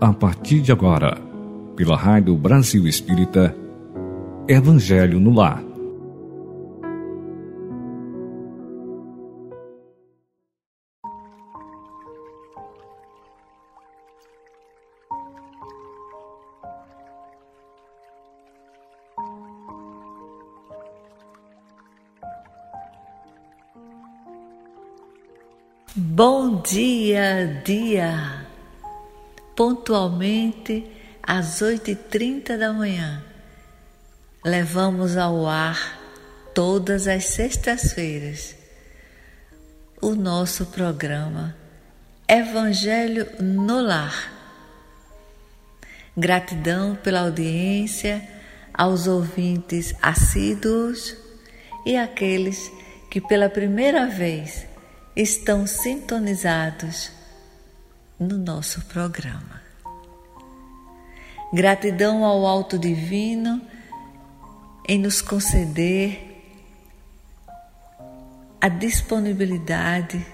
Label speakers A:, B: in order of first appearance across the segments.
A: a partir de agora, pela Rádio Brasil Espírita, Evangelho no Lar.
B: Bom dia, dia! Pontualmente às 8h30 da manhã, levamos ao ar todas as sextas-feiras o nosso programa Evangelho no Lar. Gratidão pela audiência aos ouvintes assíduos e aqueles que pela primeira vez estão sintonizados no nosso programa. Gratidão ao Alto Divino em nos conceder a disponibilidade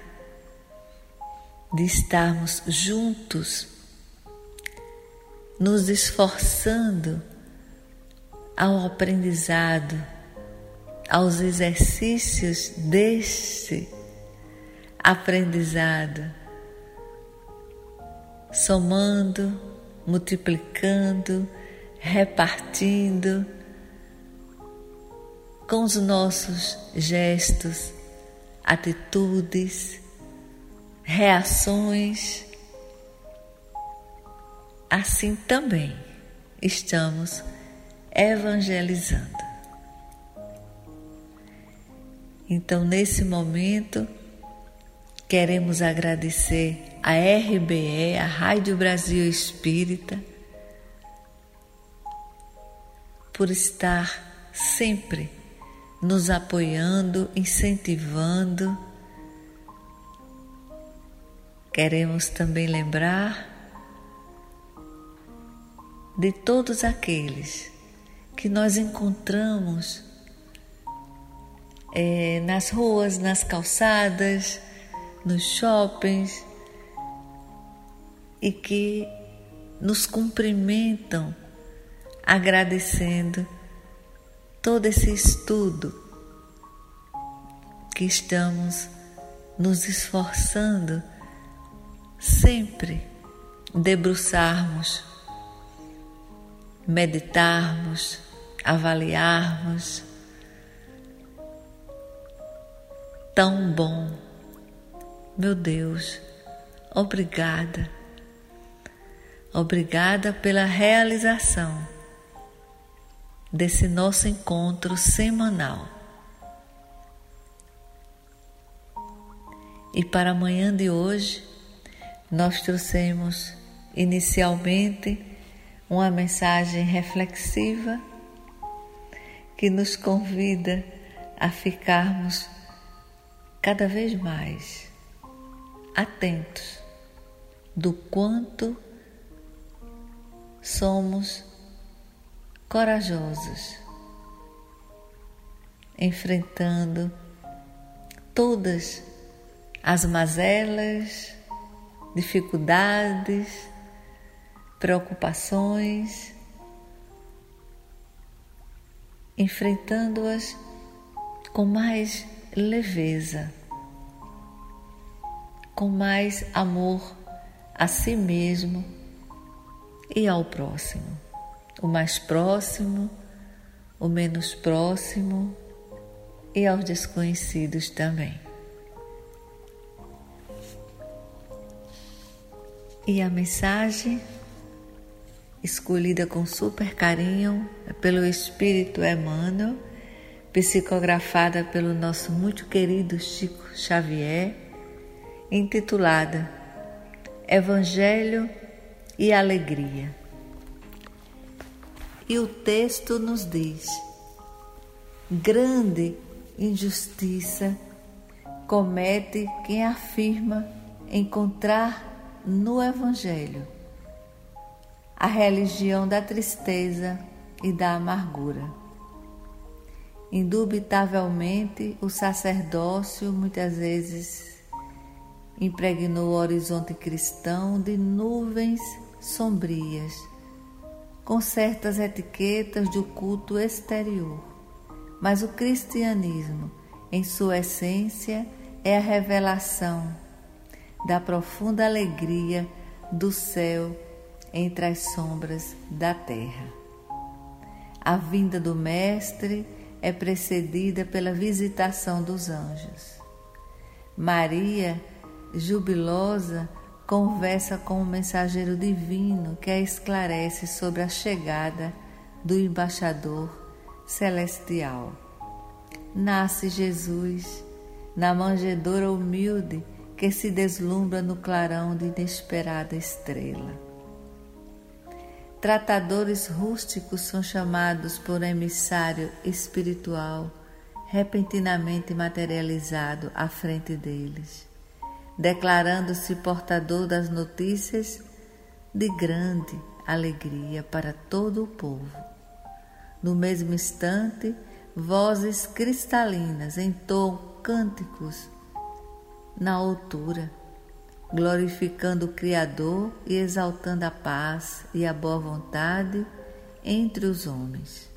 B: de estarmos juntos, nos esforçando ao aprendizado, aos exercícios deste aprendizado, somando, multiplicando, repartindo com os nossos gestos, atitudes, reações. Assim também estamos evangelizando. Então, nesse momento, Queremos agradecer a RBE, a Rádio Brasil Espírita, por estar sempre nos apoiando, incentivando. Queremos também lembrar de todos aqueles que nós encontramos é, nas ruas, nas calçadas, nos shoppings e que nos cumprimentam agradecendo todo esse estudo que estamos nos esforçando sempre debruçarmos, meditarmos, avaliarmos. Tão bom meu Deus, obrigada. Obrigada pela realização desse nosso encontro semanal. E para amanhã de hoje, nós trouxemos inicialmente uma mensagem reflexiva que nos convida a ficarmos cada vez mais atentos do quanto somos corajosos, enfrentando todas as mazelas, dificuldades, preocupações, enfrentando-as com mais leveza com mais amor a si mesmo e ao próximo. O mais próximo, o menos próximo e aos desconhecidos também. E a mensagem, escolhida com super carinho pelo Espírito Emmanuel, psicografada pelo nosso muito querido Chico Xavier, intitulada Evangelho e Alegria. E o texto nos diz: grande injustiça comete quem afirma encontrar no Evangelho a religião da tristeza e da amargura. Indubitavelmente, o sacerdócio muitas vezes impregnou o horizonte cristão de nuvens sombrias, com certas etiquetas do culto exterior. Mas o cristianismo, em sua essência, é a revelação da profunda alegria do céu entre as sombras da terra. A vinda do Mestre é precedida pela visitação dos anjos. Maria, jubilosa, conversa com o mensageiro divino que a esclarece sobre a chegada do embaixador celestial. Nasce Jesus na manjedoura humilde que se deslumbra no clarão de inesperada estrela. Tratadores rústicos são chamados por emissário espiritual repentinamente materializado à frente deles, declarando-se portador das notícias de grande alegria para todo o povo. No mesmo instante, vozes cristalinas entoam cânticos na altura glorificando o Criador e exaltando a paz e a boa vontade entre os homens.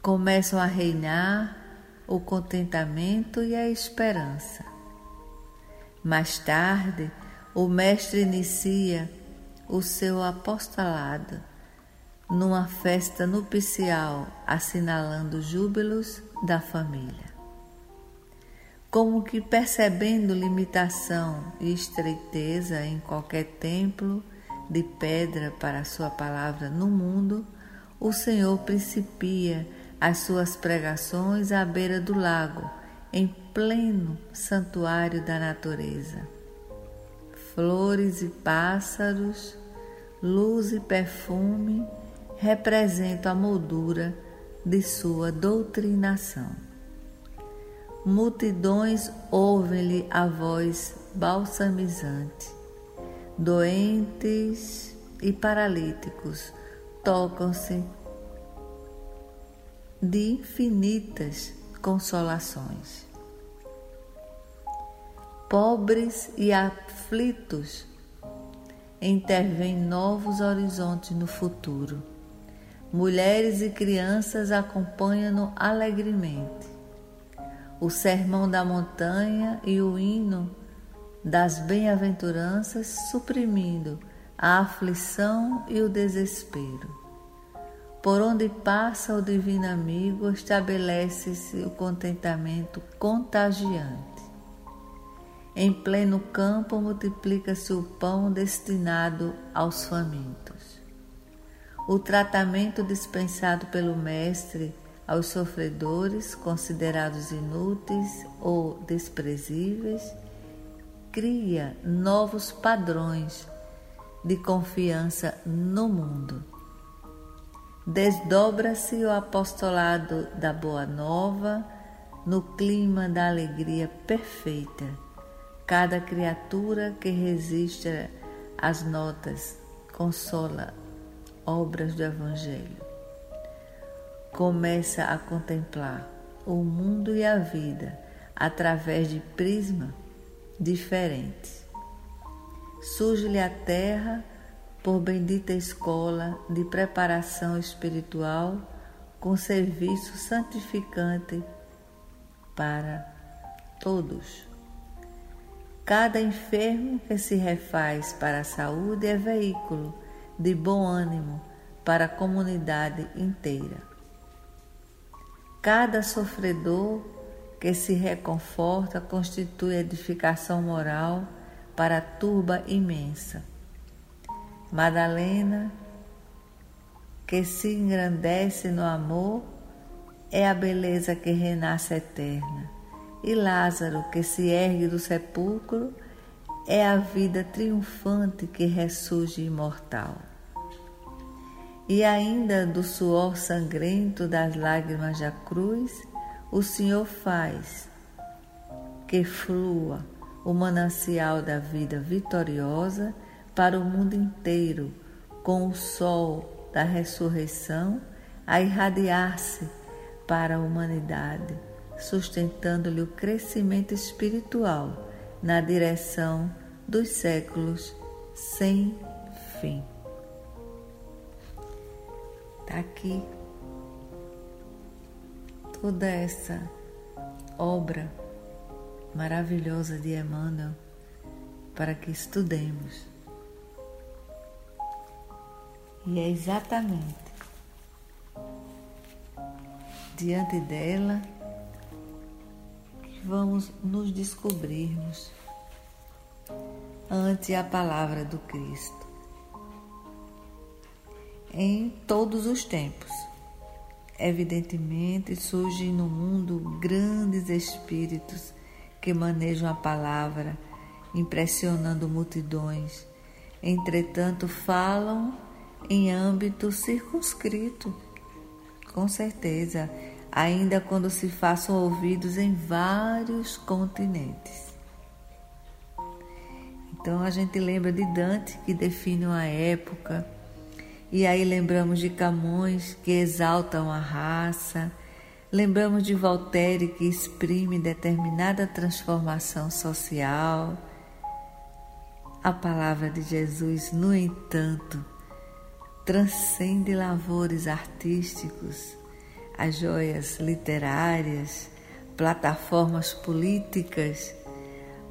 B: Começam a reinar o contentamento e a esperança. Mais tarde, o Mestre inicia o seu apostolado numa festa nupcial, assinalando júbilos da família. Como que percebendo limitação e estreiteza em qualquer templo de pedra para a sua palavra no mundo, o Senhor principia as suas pregações à beira do lago, em pleno santuário da natureza. Flores e pássaros, luz e perfume representam a moldura de sua doutrinação multidões ouvem-lhe a voz balsamizante. Doentes e paralíticos tocam-se de infinitas consolações. Pobres e aflitos intervêm novos horizontes no futuro. Mulheres e crianças acompanham-no alegremente o sermão da montanha e o hino das bem-aventuranças, suprimindo a aflição e o desespero. Por onde passa o divino amigo, estabelece-se o contentamento contagiante. Em pleno campo multiplica-se o pão destinado aos famintos. O tratamento dispensado pelo Mestre aos sofredores considerados inúteis ou desprezíveis, cria novos padrões de confiança no mundo. Desdobra-se o apostolado da Boa Nova no clima da alegria perfeita. Cada criatura que resiste às notas consola obras do Evangelho começa a contemplar o mundo e a vida através de prisma diferentes. Surge-lhe a terra por bendita escola de preparação espiritual com serviço santificante para todos. Cada enfermo que se refaz para a saúde é veículo de bom ânimo para a comunidade inteira. Cada sofredor que se reconforta constitui edificação moral para a turba imensa. Madalena, que se engrandece no amor, é a beleza que renasce eterna. E Lázaro, que se ergue do sepulcro, é a vida triunfante que ressurge imortal. E ainda do suor sangrento das lágrimas da cruz, o Senhor faz que flua o manancial da vida vitoriosa para o mundo inteiro, com o sol da ressurreição a irradiar-se para a humanidade, sustentando-lhe o crescimento espiritual na direção dos séculos sem fim. Está aqui toda essa obra maravilhosa de Emmanuel para que estudemos. E é exatamente diante dela vamos nos descobrirmos ante a palavra do Cristo. Em todos os tempos, evidentemente, surgem no mundo grandes espíritos que manejam a palavra, impressionando multidões. Entretanto, falam em âmbito circunscrito, com certeza, ainda quando se façam ouvidos em vários continentes. Então a gente lembra de Dante, que define uma época, e aí lembramos de Camões, que exaltam a raça, lembramos de Voltaire, que exprime determinada transformação social. A palavra de Jesus, no entanto, transcende lavores artísticos, as joias literárias, plataformas políticas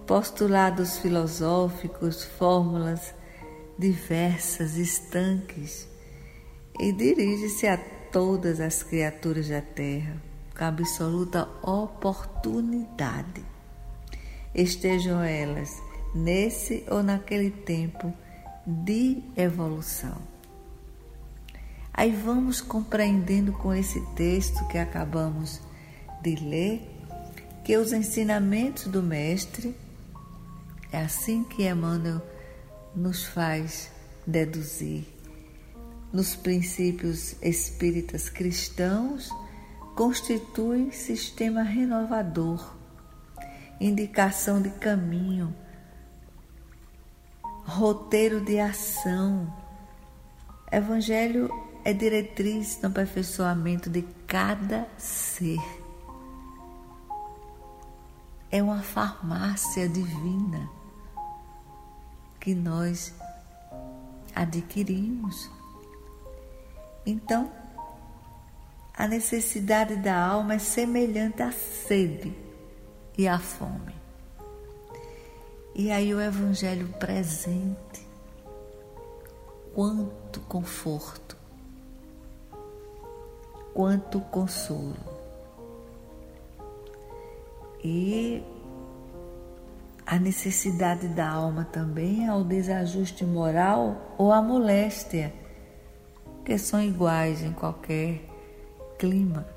B: postulados filosóficos, fórmulas diversas, estanques, e dirige-se a todas as criaturas da terra com absoluta oportunidade. Estejam elas nesse ou naquele tempo de evolução. Aí vamos compreendendo com esse texto que acabamos de ler que os ensinamentos do Mestre é assim que Emmanuel nos faz deduzir. Nos princípios espíritas cristãos, constitui sistema renovador, indicação de caminho, roteiro de ação. Evangelho é diretriz no aperfeiçoamento de cada ser. É uma farmácia divina que nós adquirimos. Então, a necessidade da alma é semelhante à sede e à fome. E aí o Evangelho presente, quanto conforto, quanto consolo. E a necessidade da alma também ao desajuste moral ou à moléstia, que são iguais em qualquer clima.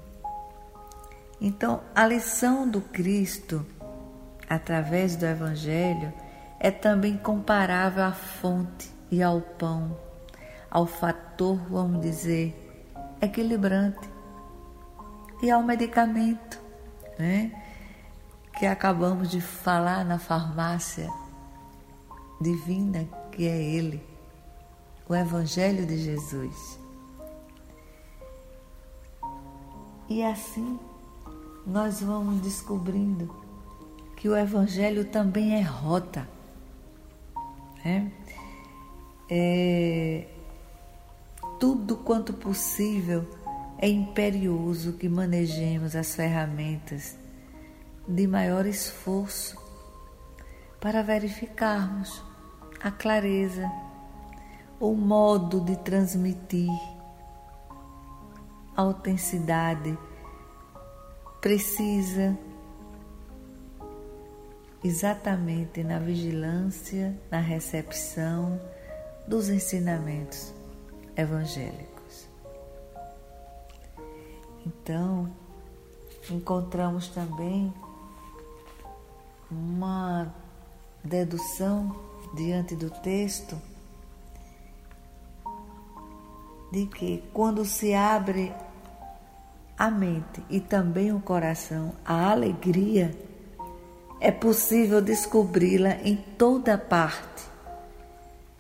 B: Então, a lição do Cristo, através do Evangelho, é também comparável à fonte e ao pão, ao fator, vamos dizer, equilibrante e ao medicamento, né? que acabamos de falar na farmácia divina que é Ele, o Evangelho de Jesus. E assim nós vamos descobrindo que o Evangelho também é rota. Né? É, tudo quanto possível é imperioso que manejemos as ferramentas de maior esforço para verificarmos a clareza, o modo de transmitir, a autenticidade precisa exatamente na vigilância, na recepção dos ensinamentos evangélicos. Então, encontramos também uma dedução diante do texto de que quando se abre a mente e também o coração à alegria, é possível descobri-la em toda parte,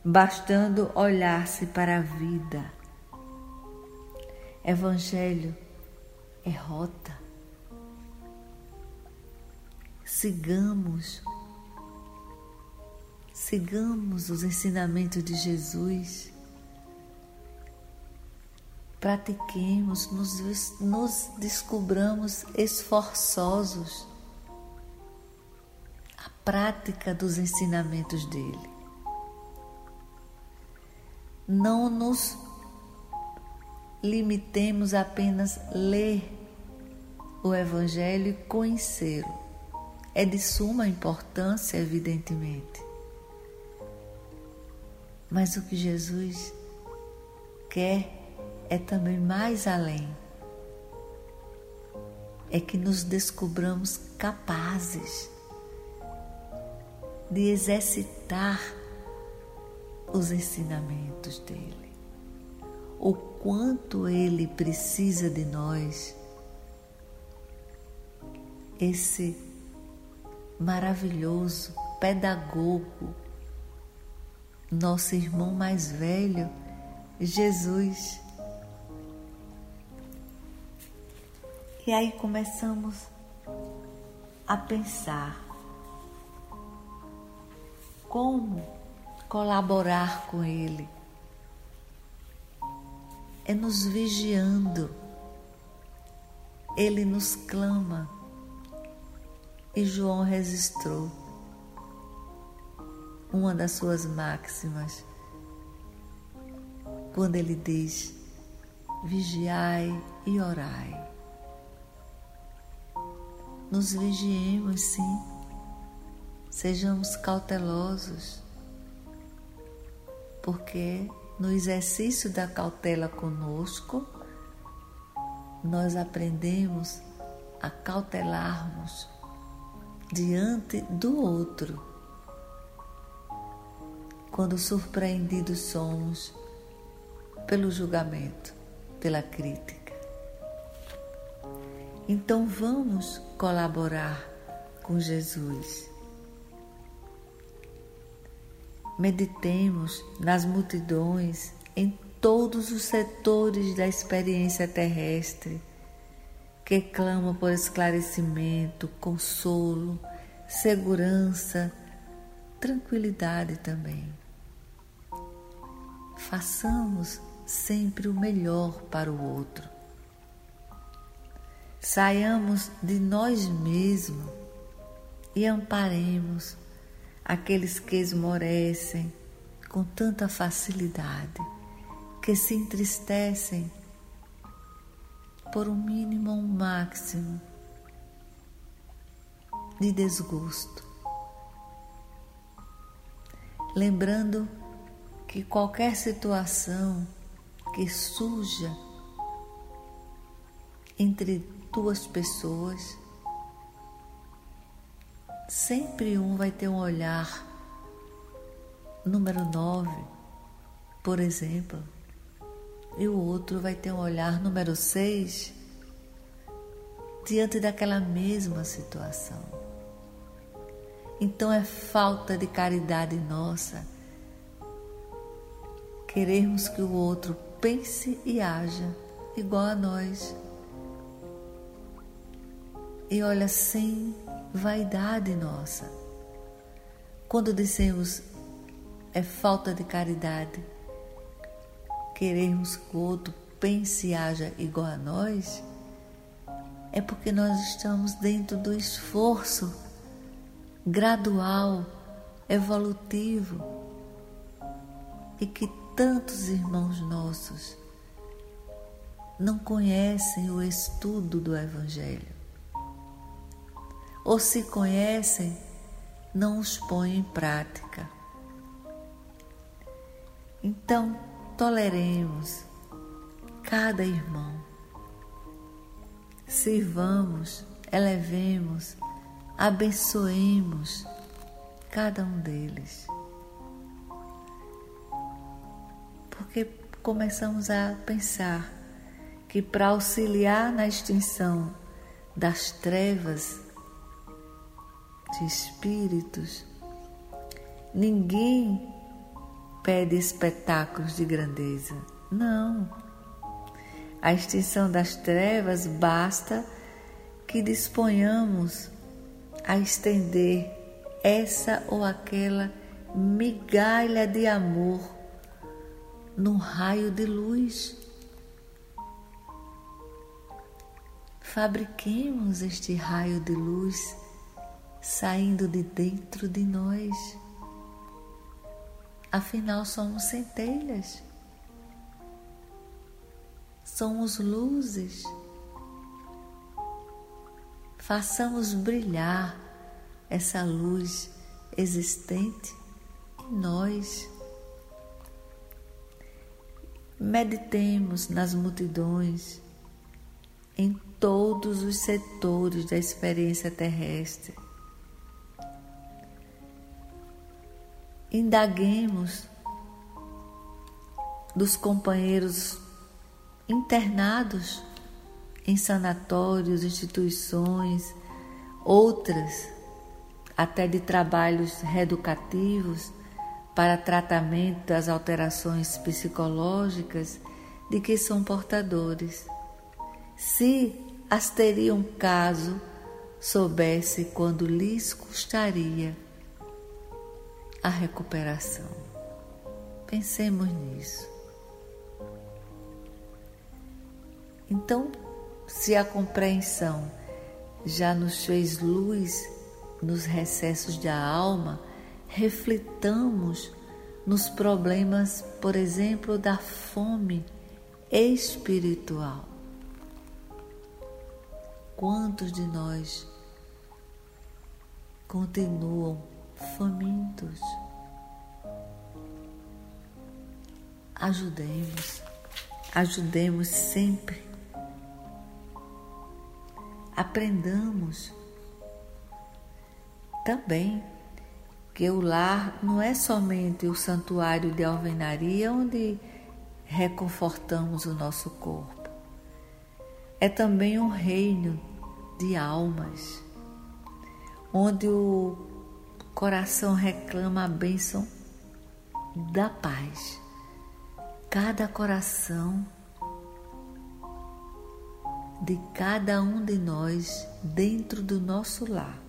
B: bastando olhar-se para a vida. Evangelho é rota sigamos, sigamos os ensinamentos de Jesus, pratiquemos, nos, nos descobramos esforçosos a prática dos ensinamentos dele. Não nos limitemos a apenas ler o Evangelho e conhecê-lo. É de suma importância, evidentemente. Mas o que Jesus quer é também mais além. É que nos descobramos capazes de exercitar os ensinamentos dele. O quanto ele precisa de nós. Esse maravilhoso pedagogo nosso irmão mais velho, Jesus. E aí começamos a pensar como colaborar com Ele. É nos vigiando. Ele nos clama. E João registrou uma das suas máximas, quando ele diz: vigiai e orai. Nos vigiemos, sim, sejamos cautelosos, porque no exercício da cautela conosco, nós aprendemos a cautelarmos diante do outro quando surpreendidos somos pelo julgamento, pela crítica. Então vamos colaborar com Jesus. Meditemos nas multidões em todos os setores da experiência terrestre que clamam por esclarecimento, consolo, segurança, tranquilidade também façamos sempre o melhor para o outro. Saiamos de nós mesmos e amparemos aqueles que esmorecem com tanta facilidade, que se entristecem por um mínimo ou um máximo de desgosto. Lembrando que qualquer situação que surja entre duas pessoas, sempre um vai ter um olhar número 9, por exemplo, e o outro vai ter um olhar número 6 diante daquela mesma situação. Então é falta de caridade nossa querermos que o outro pense e haja igual a nós. E olha, sem vaidade nossa. Quando dissemos é falta de caridade, querermos que o outro pense e haja igual a nós, é porque nós estamos dentro do esforço gradual, evolutivo e que tantos irmãos nossos não conhecem o estudo do Evangelho. Ou se conhecem, não os põem em prática. Então, toleremos cada irmão, sirvamos, elevemos, abençoemos cada um deles. porque começamos a pensar que para auxiliar na extinção das trevas de espíritos, ninguém pede espetáculos de grandeza. Não. A extinção das trevas basta que disponhamos a estender essa ou aquela migalha de amor num raio de luz. Fabriquemos este raio de luz saindo de dentro de nós. Afinal, somos centelhas, somos luzes. Façamos brilhar essa luz existente em nós. Meditemos nas multidões, em todos os setores da experiência terrestre. Indaguemos dos companheiros internados em sanatórios, instituições, outras até de trabalhos reeducativos para tratamento das alterações psicológicas de que são portadores. Se as teriam caso soubesse quando lhes custaria a recuperação. Pensemos nisso. Então, se a compreensão já nos fez luz nos recessos da alma, reflitamos nos problemas, por exemplo, da fome espiritual. Quantos de nós continuam famintos? Ajudemos, ajudemos sempre. Aprendamos também que o lar não é somente o santuário de alvenaria onde reconfortamos o nosso corpo. É também um reino de almas, onde o coração reclama a bênção da paz. Cada coração de cada um de nós dentro do nosso lar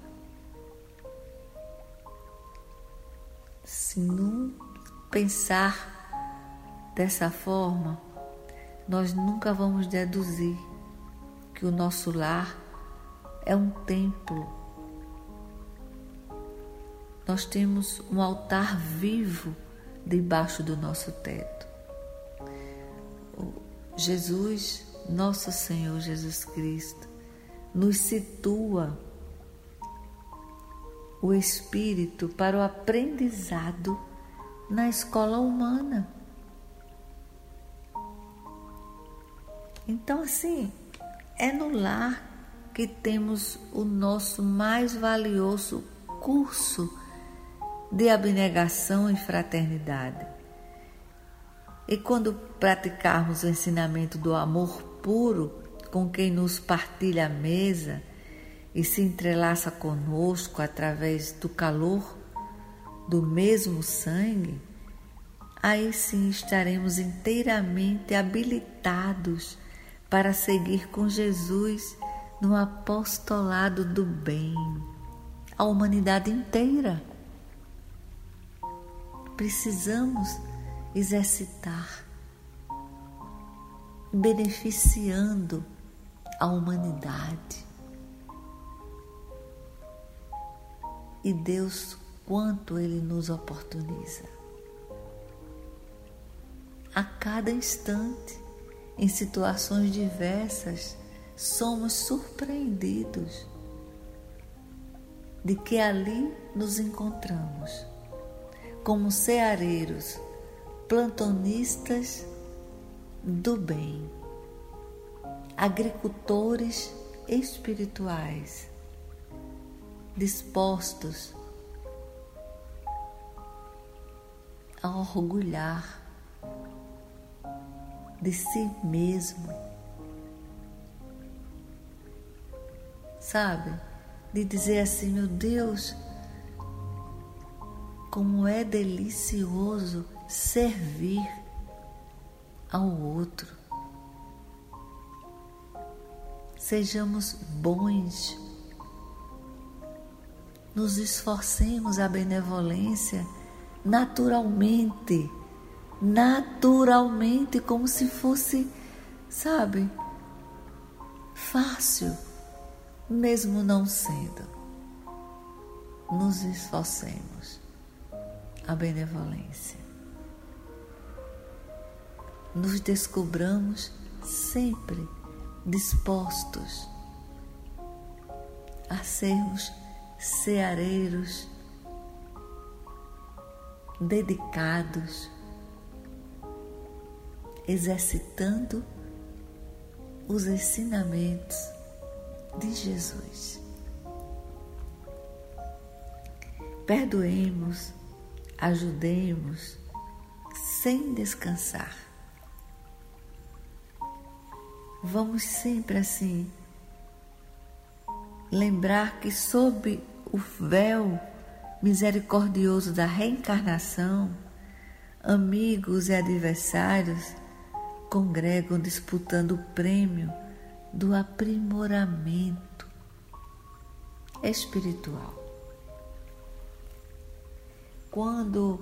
B: Se não pensar dessa forma, nós nunca vamos deduzir que o nosso lar é um templo. Nós temos um altar vivo debaixo do nosso teto. Jesus, nosso Senhor Jesus Cristo, nos situa o espírito para o aprendizado na escola humana. Então, assim, é no lar que temos o nosso mais valioso curso de abnegação e fraternidade. E quando praticarmos o ensinamento do amor puro com quem nos partilha a mesa, e se entrelaça conosco através do calor do mesmo sangue, aí sim estaremos inteiramente habilitados para seguir com Jesus no apostolado do bem, a humanidade inteira. Precisamos exercitar, beneficiando a humanidade. e Deus quanto Ele nos oportuniza. A cada instante, em situações diversas, somos surpreendidos de que ali nos encontramos, como ceareiros, plantonistas do bem, agricultores espirituais dispostos a orgulhar de si mesmo, sabe? De dizer assim: meu Deus, como é delicioso servir ao outro. Sejamos bons nos esforcemos a benevolência naturalmente, naturalmente, como se fosse, sabe, fácil, mesmo não sendo. Nos esforcemos a benevolência. Nos descobramos sempre dispostos a sermos ceareiros dedicados, exercitando os ensinamentos de Jesus. Perdoemos, ajudemos, sem descansar. Vamos sempre assim lembrar que sob o véu misericordioso da reencarnação, amigos e adversários congregam disputando o prêmio do aprimoramento espiritual. Quando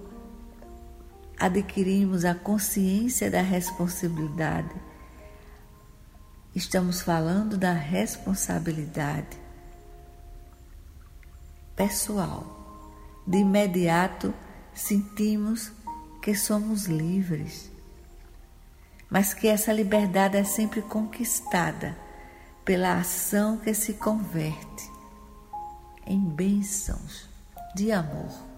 B: adquirimos a consciência da responsabilidade, estamos falando da responsabilidade pessoal de imediato sentimos que somos livres, mas que essa liberdade é sempre conquistada pela ação que se converte em bênçãos de amor.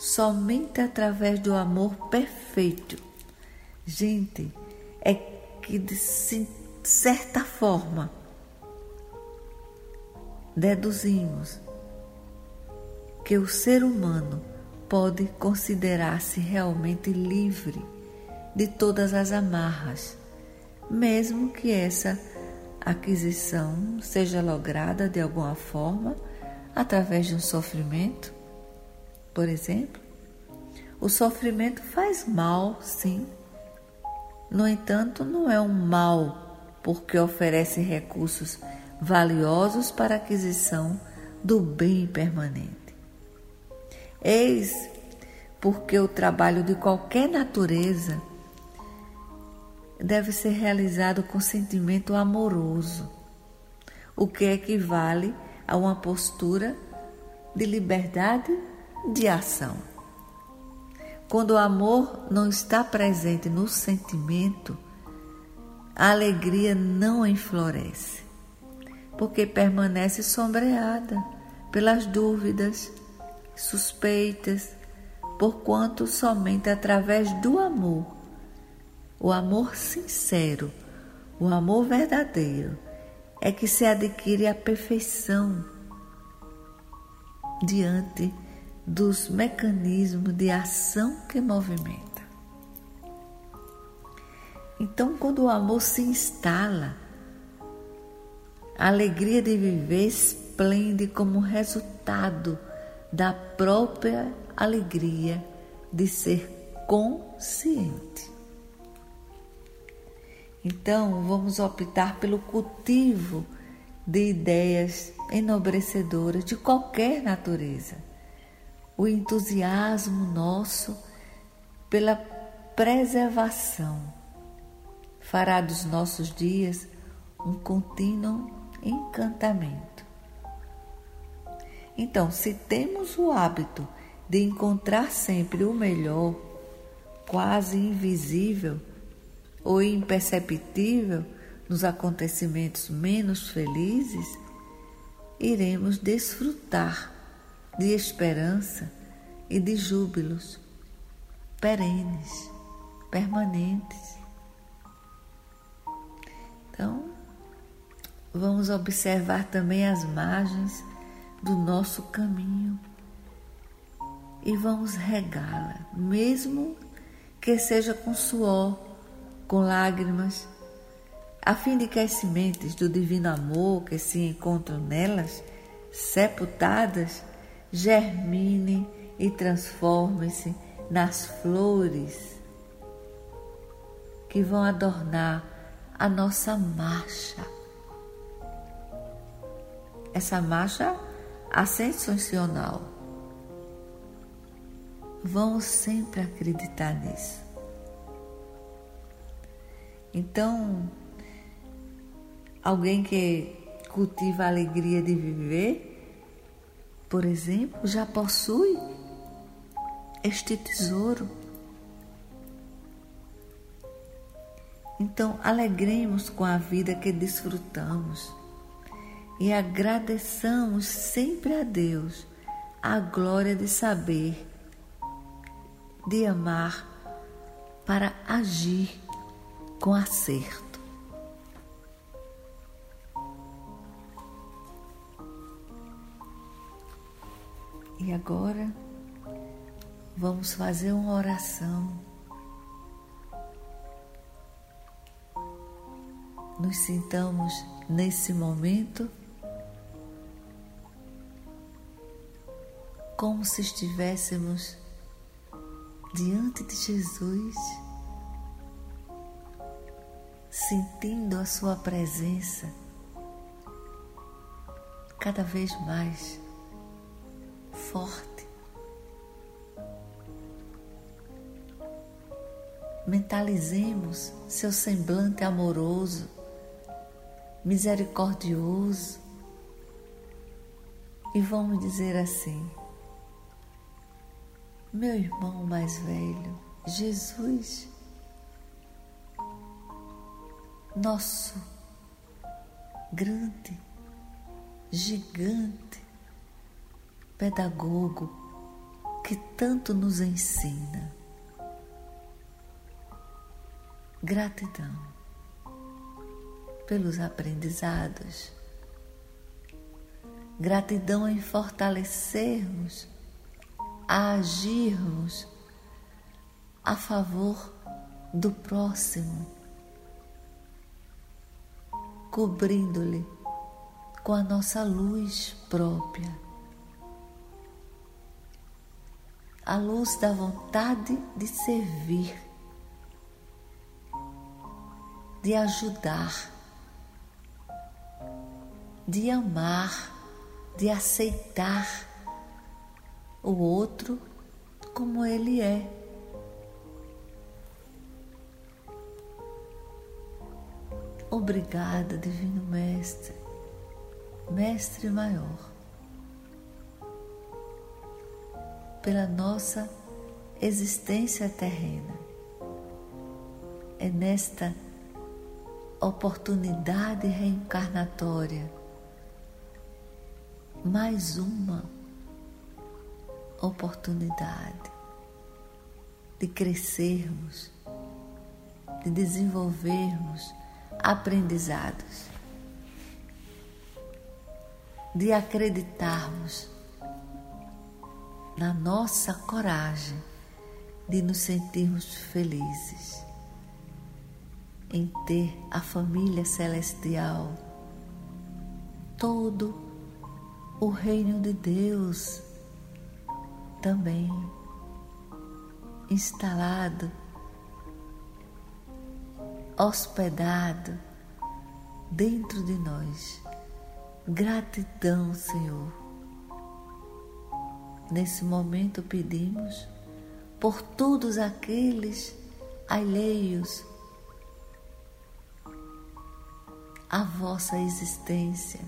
B: Somente através do amor perfeito, gente, é que de certa forma deduzimos que o ser humano pode considerar-se realmente livre de todas as amarras, mesmo que essa aquisição seja lograda de alguma forma através de um sofrimento. Por exemplo, o sofrimento faz mal, sim. No entanto, não é um mal porque oferece recursos valiosos para a aquisição do bem permanente. Eis porque o trabalho de qualquer natureza deve ser realizado com sentimento amoroso, o que equivale a uma postura de liberdade de ação. Quando o amor não está presente no sentimento, a alegria não enfloresce, porque permanece sombreada pelas dúvidas, suspeitas, porquanto somente através do amor, o amor sincero, o amor verdadeiro, é que se adquire a perfeição diante dos mecanismos de ação que movimenta. Então, quando o amor se instala, a alegria de viver esplende como resultado da própria alegria de ser consciente. Então, vamos optar pelo cultivo de ideias enobrecedoras de qualquer natureza. O entusiasmo nosso pela preservação fará dos nossos dias um contínuo encantamento. Então, se temos o hábito de encontrar sempre o melhor, quase invisível ou imperceptível nos acontecimentos menos felizes, iremos desfrutar de esperança e de júbilos perenes, permanentes. Então, vamos observar também as margens do nosso caminho e vamos regá-la, mesmo que seja com suor, com lágrimas, a fim de que as sementes do divino amor que se encontram nelas, sepultadas, germinem e transformem-se nas flores que vão adornar a nossa marcha. Essa marcha ascensional. vamos sempre acreditar nisso. Então, alguém que cultiva a alegria de viver, por exemplo, já possui este tesouro. Então, alegremos com a vida que desfrutamos e agradeçamos sempre a Deus a glória de saber, de amar, para agir com acerto. E agora vamos fazer uma oração. Nos sintamos nesse momento como se estivéssemos diante de Jesus, sentindo a Sua presença cada vez mais forte. Mentalizemos seu semblante amoroso, misericordioso e vamos dizer assim: meu irmão mais velho, Jesus, nosso grande, gigante pedagogo que tanto nos ensina. Gratidão pelos aprendizados, gratidão em fortalecermos a agirmos a favor do próximo, cobrindo-lhe com a nossa luz própria. A luz da vontade de servir, de ajudar, de amar, de aceitar o outro como ele é. Obrigada, Divino Mestre, Mestre Maior, pela nossa existência terrena. É nesta oportunidade reencarnatória, mais uma oportunidade de crescermos, de desenvolvermos aprendizados, de acreditarmos na nossa coragem de nos sentirmos felizes em ter a família celestial, todo o reino de Deus também instalado, hospedado dentro de nós. Gratidão, Senhor. Nesse momento pedimos por todos aqueles alheios à vossa existência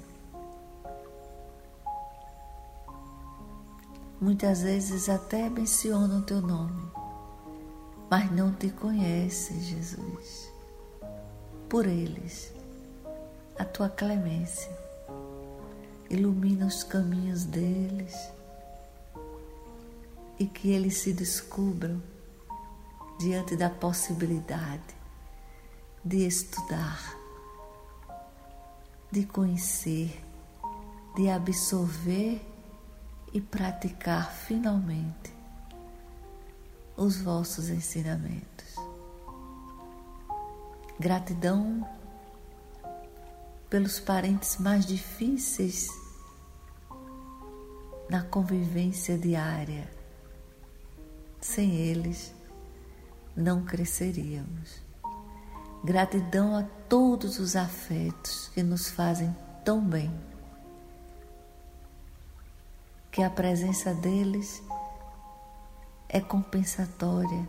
B: muitas vezes até mencionam o teu nome, mas não te conhecem, Jesus. Por eles, a tua clemência ilumina os caminhos deles e que eles se descubram diante da possibilidade de estudar, de conhecer, de absorver e praticar finalmente os vossos ensinamentos. Gratidão pelos parentes mais difíceis na convivência diária. Sem eles, não cresceríamos. Gratidão a todos os afetos que nos fazem tão bem que a presença deles é compensatória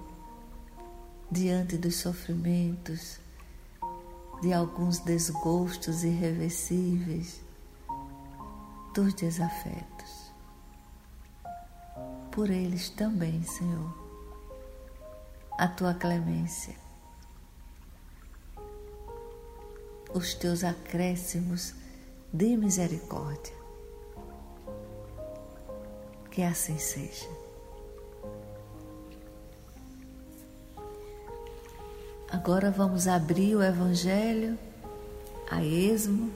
B: diante dos sofrimentos, de alguns desgostos irreversíveis, dos desafetos. Por eles também, Senhor, a tua clemência, os teus acréscimos de misericórdia. Que assim seja. Agora vamos abrir o Evangelho a esmo.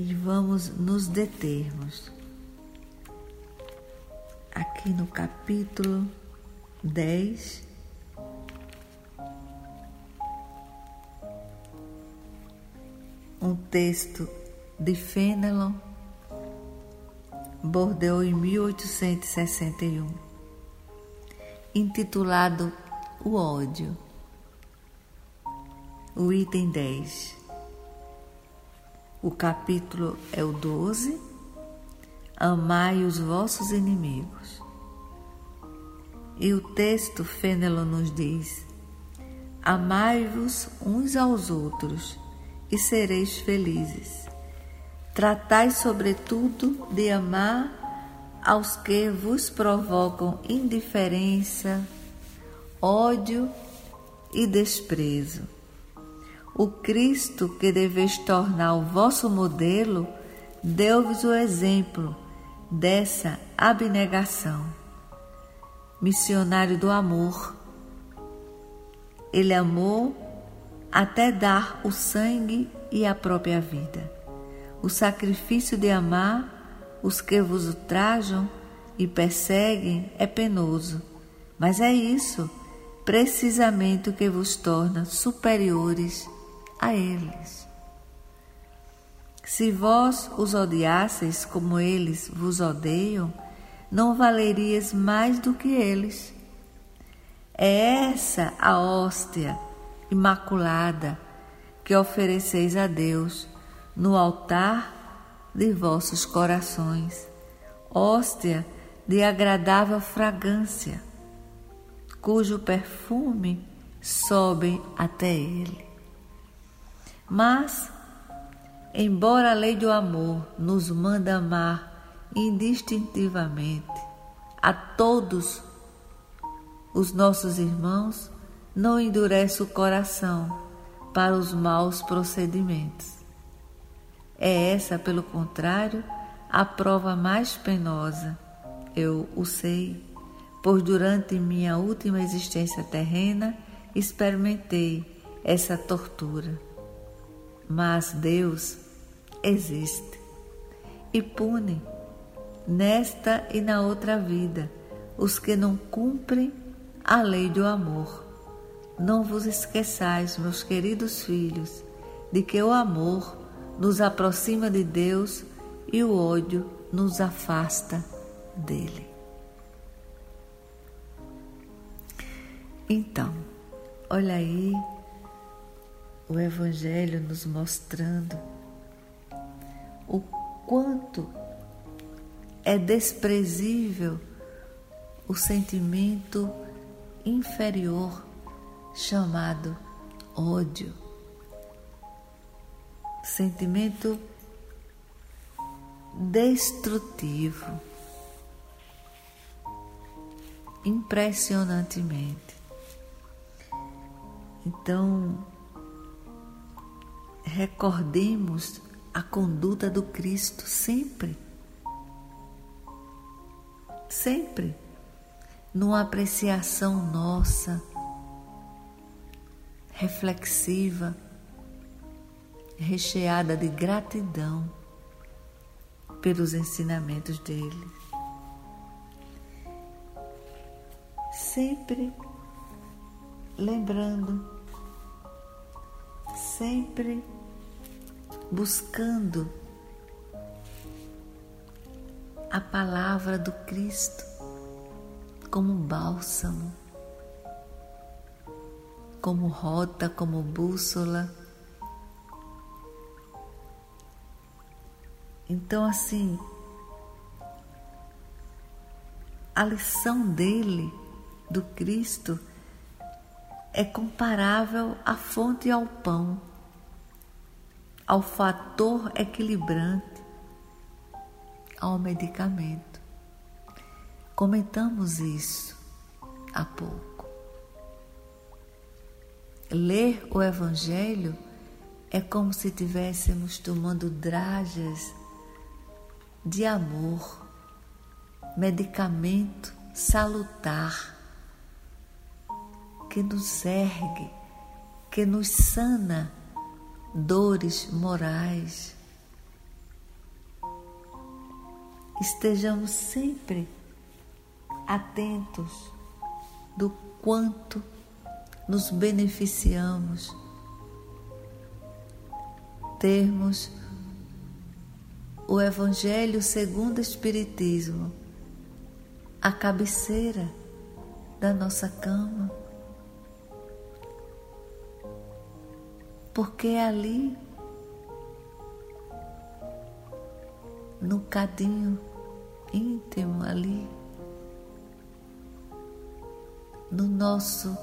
B: E vamos nos determos aqui no capítulo 10. Um texto de Fenelon Bordeaux em 1861, intitulado O ódio. O item 10. O capítulo é o 12. Amai os vossos inimigos. E o texto Fênelon nos diz: Amai-vos uns aos outros e sereis felizes. Tratai, sobretudo, de amar aos que vos provocam indiferença, ódio e desprezo. O Cristo que deveis tornar o vosso modelo deu-vos o exemplo dessa abnegação. Missionário do amor, ele amou até dar o sangue e a própria vida o sacrifício de amar os que vos ultrajam e perseguem é penoso, mas é isso precisamente o que vos torna superiores a eles. Se vós os odiasseis como eles vos odeiam, não valerias mais do que eles. É essa a hóstia imaculada que ofereceis a Deus no altar de vossos corações, hóstia de agradável fragrância, cujo perfume sobe até ele. Mas, embora a lei do amor nos manda amar indistintivamente a todos os nossos irmãos, não endurece o coração para os maus procedimentos. É essa, pelo contrário, a prova mais penosa. Eu o sei, pois durante minha última existência terrena experimentei essa tortura. Mas Deus existe e pune, nesta e na outra vida, os que não cumprem a lei do amor. Não vos esqueçais, meus queridos filhos, de que o amor nos aproxima de Deus e o ódio nos afasta dele. Então, olha aí o Evangelho nos mostrando o quanto é desprezível o sentimento inferior chamado ódio sentimento destrutivo, impressionantemente. Então, recordemos a conduta do Cristo sempre, sempre, numa apreciação nossa, reflexiva recheada de gratidão pelos ensinamentos dele. Sempre lembrando, sempre buscando a palavra do Cristo como bálsamo, como rota, como bússola. Então, assim, a lição dele, do Cristo, é comparável à fonte e ao pão, ao fator equilibrante, ao medicamento. Comentamos isso há pouco. Ler o Evangelho é como se estivéssemos tomando dragas de amor, medicamento salutar que nos ergue, que nos sana dores morais. Estejamos sempre atentos do quanto nos beneficiamos termos o Evangelho segundo o Espiritismo, a cabeceira da nossa cama. Porque ali, no cadinho íntimo ali, no nosso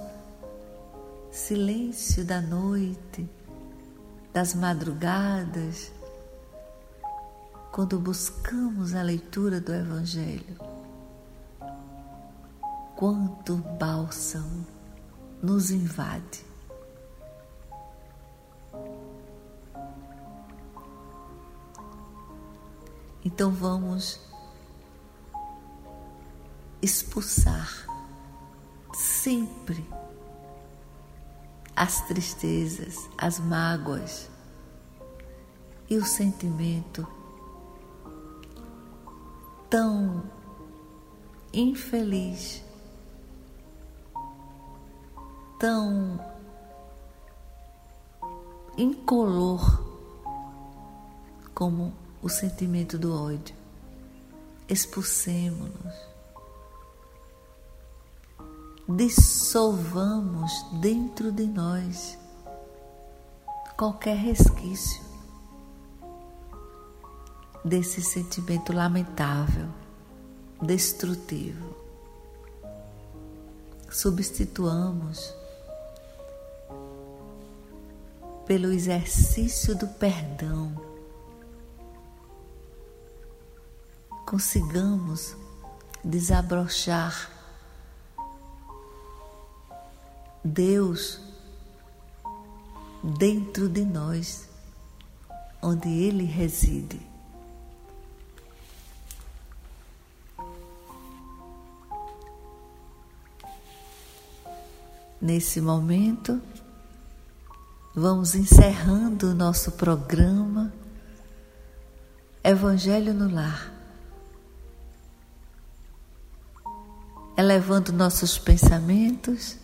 B: silêncio da noite, das madrugadas, quando buscamos a leitura do Evangelho. Quanto bálsamo nos invade. Então vamos expulsar sempre as tristezas, as mágoas e o sentimento tão infeliz, tão incolor como o sentimento do ódio. Expulsemos-nos dissolvamos dentro de nós qualquer resquício desse sentimento lamentável, destrutivo. Substituamos pelo exercício do perdão. Consigamos desabrochar Deus dentro de nós, onde Ele reside. Nesse momento, vamos encerrando o nosso programa Evangelho no Lar. Elevando nossos pensamentos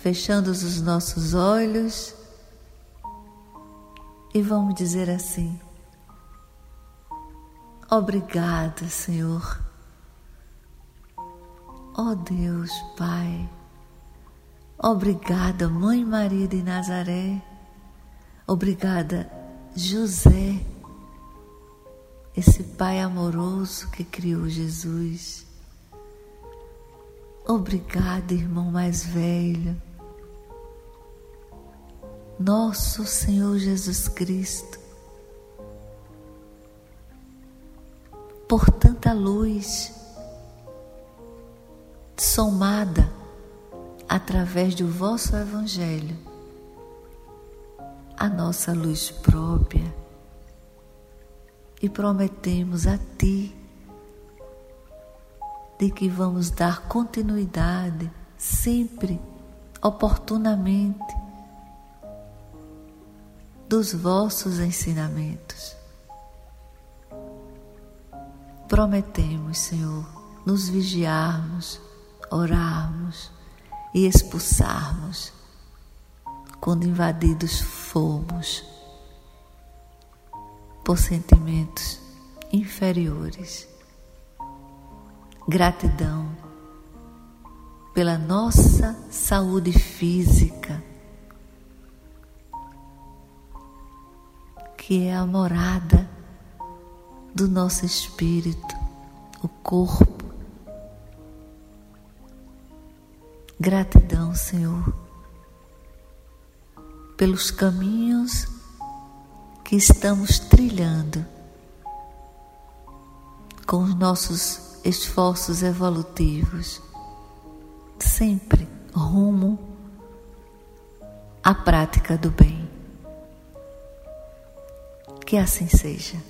B: fechando os nossos olhos e vamos dizer assim: Obrigada, Senhor. Ó oh Deus, Pai. Obrigada, Mãe Maria de Nazaré. Obrigada, José, esse Pai amoroso que criou Jesus. Obrigada, irmão mais velho. Nosso Senhor Jesus Cristo, por tanta luz somada através do vosso Evangelho, a nossa luz própria, e prometemos a Ti de que vamos dar continuidade sempre, oportunamente, dos vossos ensinamentos. Prometemos, Senhor, nos vigiarmos, orarmos e expulsarmos quando invadidos fomos por sentimentos inferiores. Gratidão pela nossa saúde física
C: que é a morada do nosso espírito, o corpo. Gratidão, Senhor, pelos caminhos que estamos trilhando com os nossos esforços evolutivos, sempre rumo à prática do bem. Que assim seja.